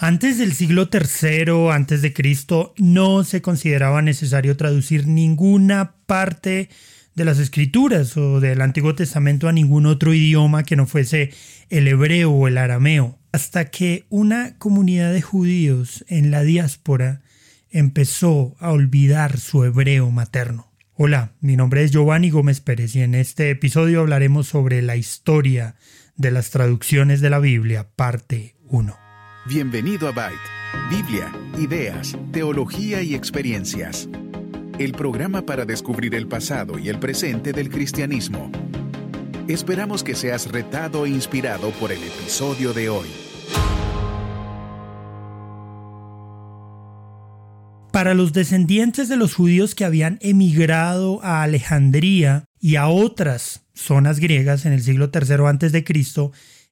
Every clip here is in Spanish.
Antes del siglo III antes de Cristo no se consideraba necesario traducir ninguna parte de las escrituras o del Antiguo Testamento a ningún otro idioma que no fuese el hebreo o el arameo, hasta que una comunidad de judíos en la diáspora empezó a olvidar su hebreo materno. Hola, mi nombre es Giovanni Gómez Pérez y en este episodio hablaremos sobre la historia de las traducciones de la Biblia, parte 1. Bienvenido a Byte, Biblia, ideas, teología y experiencias. El programa para descubrir el pasado y el presente del cristianismo. Esperamos que seas retado e inspirado por el episodio de hoy. Para los descendientes de los judíos que habían emigrado a Alejandría y a otras zonas griegas en el siglo III a.C.,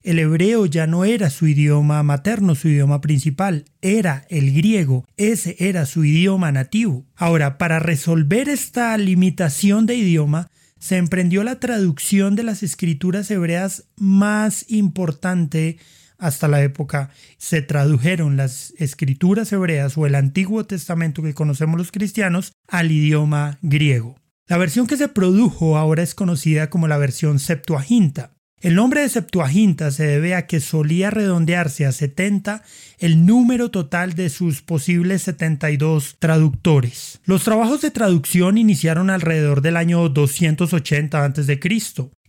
el hebreo ya no era su idioma materno, su idioma principal, era el griego, ese era su idioma nativo. Ahora, para resolver esta limitación de idioma, se emprendió la traducción de las escrituras hebreas más importante hasta la época. Se tradujeron las escrituras hebreas o el Antiguo Testamento que conocemos los cristianos al idioma griego. La versión que se produjo ahora es conocida como la versión Septuaginta. El nombre de Septuaginta se debe a que solía redondearse a 70 el número total de sus posibles 72 traductores. Los trabajos de traducción iniciaron alrededor del año 280 a.C.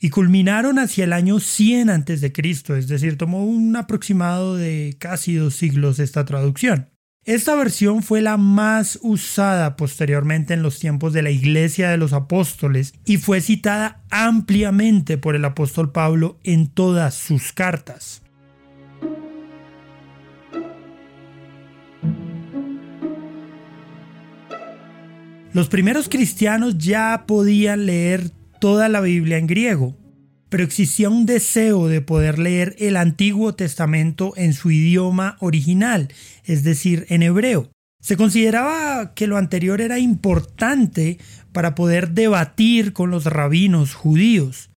y culminaron hacia el año 100 a.C., es decir, tomó un aproximado de casi dos siglos esta traducción. Esta versión fue la más usada posteriormente en los tiempos de la Iglesia de los Apóstoles y fue citada ampliamente por el apóstol Pablo en todas sus cartas. Los primeros cristianos ya podían leer toda la Biblia en griego, pero existía un deseo de poder leer el Antiguo Testamento en su idioma original, es decir, en hebreo. Se consideraba que lo anterior era importante para poder debatir con los rabinos judíos.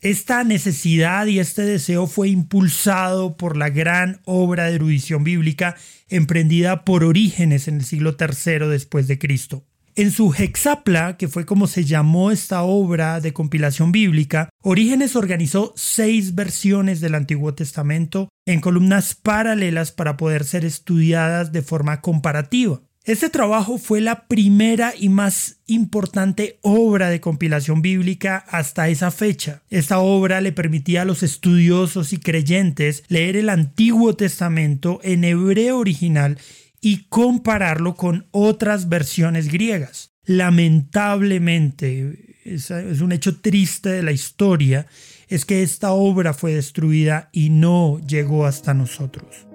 Esta necesidad y este deseo fue impulsado por la gran obra de erudición bíblica emprendida por Orígenes en el siglo III después de Cristo. En su Hexapla, que fue como se llamó esta obra de compilación bíblica, Orígenes organizó seis versiones del Antiguo Testamento en columnas paralelas para poder ser estudiadas de forma comparativa. Este trabajo fue la primera y más importante obra de compilación bíblica hasta esa fecha. Esta obra le permitía a los estudiosos y creyentes leer el Antiguo Testamento en hebreo original y compararlo con otras versiones griegas. Lamentablemente, es, un hecho triste de la historia, es que esta obra fue destruida y no llegó hasta nosotros.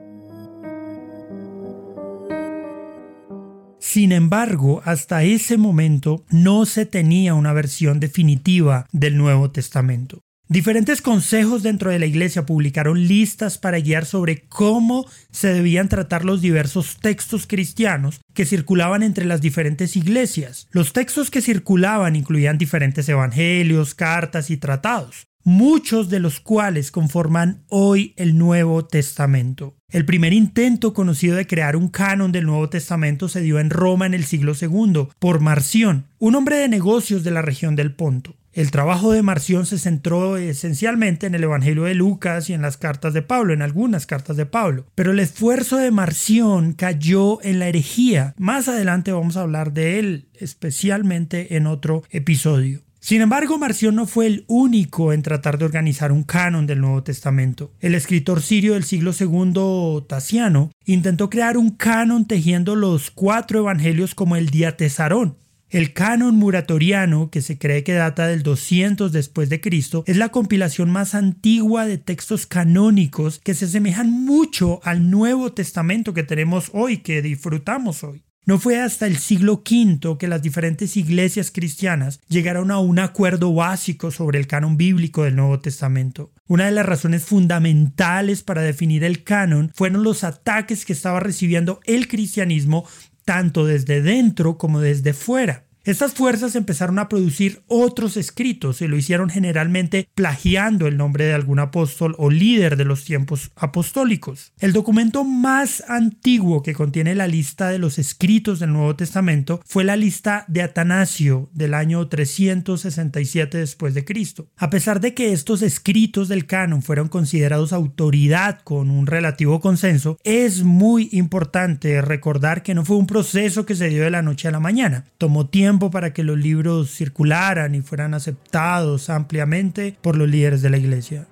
Sin embargo, hasta ese momento no se tenía una versión definitiva del Nuevo Testamento. Diferentes consejos dentro de la iglesia publicaron listas para guiar sobre cómo se debían tratar los diversos textos cristianos que circulaban entre las diferentes iglesias. Los textos que circulaban incluían diferentes evangelios, cartas y tratados, muchos de los cuales conforman hoy el Nuevo Testamento. El primer intento conocido de crear un canon del Nuevo Testamento se dio en Roma en el siglo II por Marción, un hombre de negocios de la región del Ponto. El trabajo de Marción se centró esencialmente en el Evangelio de Lucas y en las cartas de Pablo, en algunas cartas de Pablo. Pero el esfuerzo de Marción cayó en la herejía. Más adelante vamos a hablar de él, especialmente en otro episodio. Sin embargo, Marción no fue el único en tratar de organizar un canon del Nuevo Testamento. El escritor sirio del siglo II, Tasiano, intentó crear un canon tejiendo los cuatro evangelios como el diatesarón, el canon muratoriano, que se cree que data del 200 después de Cristo, es la compilación más antigua de textos canónicos que se asemejan mucho al Nuevo Testamento que tenemos hoy, que disfrutamos hoy. No fue hasta el siglo V que las diferentes iglesias cristianas llegaron a un acuerdo básico sobre el canon bíblico del Nuevo Testamento. Una de las razones fundamentales para definir el canon fueron los ataques que estaba recibiendo el cristianismo tanto desde dentro como desde fuera. Estas fuerzas empezaron a producir otros escritos y lo hicieron generalmente plagiando el nombre de algún apóstol o líder de los tiempos apostólicos. El documento más antiguo que contiene la lista de los escritos del Nuevo Testamento fue la lista de Atanasio del año 367 después de Cristo. A pesar de que estos escritos del canon fueron considerados autoridad con un relativo consenso, es muy importante recordar que no fue un proceso que se dio de la noche a la mañana. Tomó tiempo para que los libros circularan y fueran aceptados ampliamente por los líderes de la iglesia.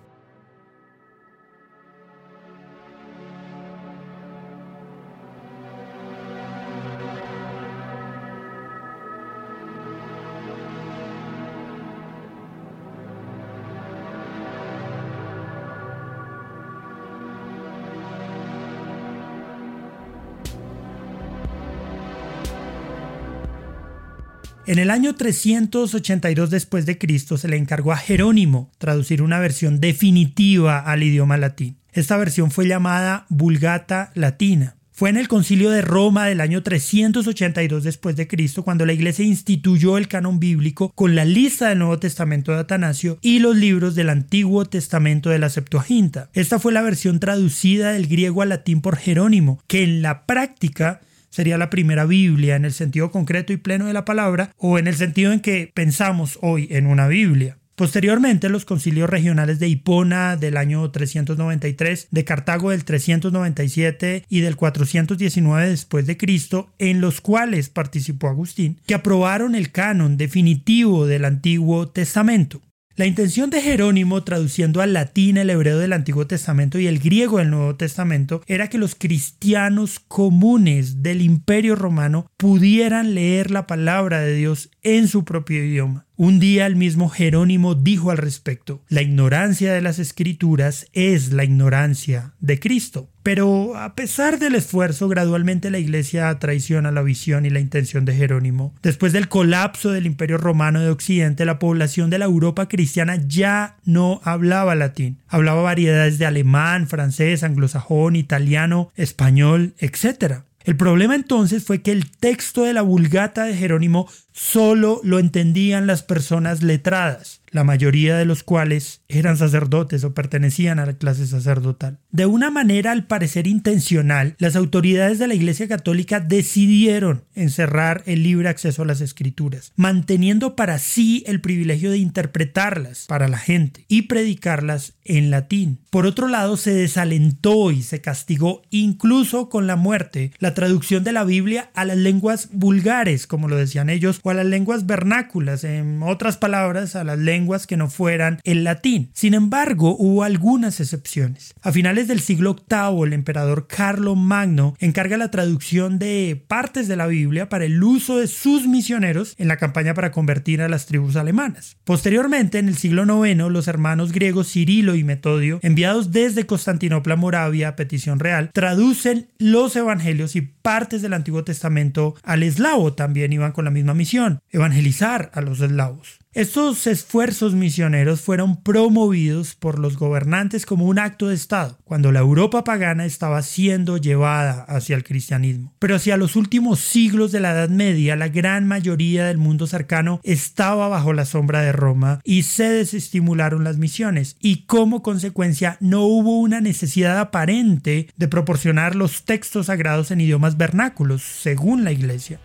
En el año 382 después de Cristo se le encargó a Jerónimo traducir una versión definitiva al idioma latín. Esta versión fue llamada Vulgata Latina. Fue en el Concilio de Roma del año 382 después de Cristo cuando la Iglesia instituyó el canon bíblico con la lista del Nuevo Testamento de Atanasio y los libros del Antiguo Testamento de la Septuaginta. Esta fue la versión traducida del griego al latín por Jerónimo, que en la práctica sería la primera Biblia en el sentido concreto y pleno de la palabra o en el sentido en que pensamos hoy en una Biblia. Posteriormente, los concilios regionales de Hipona del año 393, de Cartago del 397 y del 419 después de Cristo, en los cuales participó Agustín, que aprobaron el canon definitivo del Antiguo Testamento. La intención de Jerónimo, traduciendo al latín el hebreo del Antiguo Testamento y el griego del Nuevo Testamento, era que los cristianos comunes del Imperio Romano pudieran leer la palabra de Dios en su propio idioma. Un día el mismo Jerónimo dijo al respecto, la ignorancia de las escrituras es la ignorancia de Cristo. Pero a pesar del esfuerzo, gradualmente la Iglesia traiciona la visión y la intención de Jerónimo. Después del colapso del Imperio Romano de Occidente, la población de la Europa cristiana ya no hablaba latín. Hablaba variedades de alemán, francés, anglosajón, italiano, español, etc. El problema entonces fue que el texto de la Vulgata de Jerónimo solo lo entendían las personas letradas la mayoría de los cuales eran sacerdotes o pertenecían a la clase sacerdotal. De una manera al parecer intencional, las autoridades de la Iglesia Católica decidieron encerrar el libre acceso a las escrituras, manteniendo para sí el privilegio de interpretarlas para la gente y predicarlas en latín. Por otro lado, se desalentó y se castigó incluso con la muerte la traducción de la Biblia a las lenguas vulgares, como lo decían ellos, o a las lenguas vernáculas, en otras palabras, a las lenguas que no fueran el latín. Sin embargo, hubo algunas excepciones. A finales del siglo VIII, el emperador Carlo Magno encarga la traducción de partes de la Biblia para el uso de sus misioneros en la campaña para convertir a las tribus alemanas. Posteriormente, en el siglo IX, los hermanos griegos Cirilo y Metodio, enviados desde Constantinopla Moravia a petición real, traducen los evangelios y partes del Antiguo Testamento al eslavo. También iban con la misma misión, evangelizar a los eslavos. Estos esfuerzos misioneros fueron promovidos por los gobernantes como un acto de Estado, cuando la Europa pagana estaba siendo llevada hacia el cristianismo. Pero hacia los últimos siglos de la Edad Media, la gran mayoría del mundo cercano estaba bajo la sombra de Roma y se desestimularon las misiones, y como consecuencia no hubo una necesidad aparente de proporcionar los textos sagrados en idiomas vernáculos, según la Iglesia.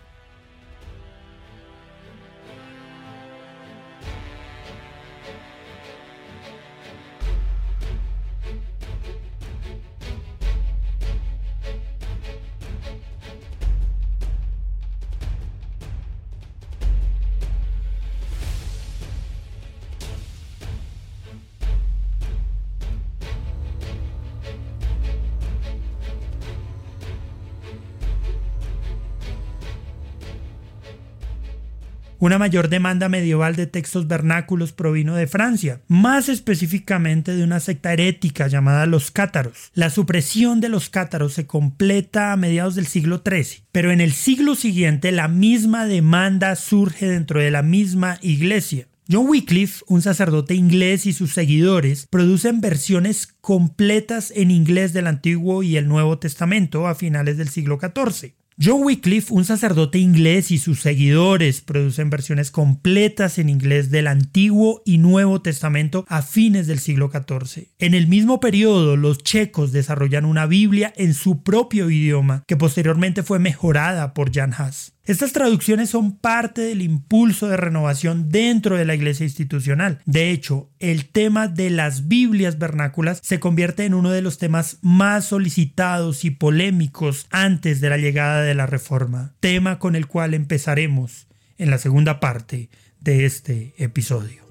Una mayor demanda medieval de textos vernáculos provino de Francia, más específicamente de una secta herética llamada los cátaros. La supresión de los cátaros se completa a mediados del siglo XIII, pero en el siglo siguiente la misma demanda surge dentro de la misma iglesia. John Wycliffe, un sacerdote inglés y sus seguidores producen versiones completas en inglés del Antiguo y el Nuevo Testamento a finales del siglo XIV. John Wycliffe, un sacerdote inglés y sus seguidores producen versiones completas en inglés del Antiguo y Nuevo Testamento a fines del siglo XIV. En el mismo periodo, los checos desarrollan una Biblia en su propio idioma, que posteriormente fue mejorada por Jan Hus. Estas traducciones son parte del impulso de renovación dentro de la iglesia institucional. De hecho, el tema de las Biblias vernáculas se convierte en uno de los temas más solicitados y polémicos antes de la llegada de la Reforma, tema con el cual empezaremos en la segunda parte de este episodio.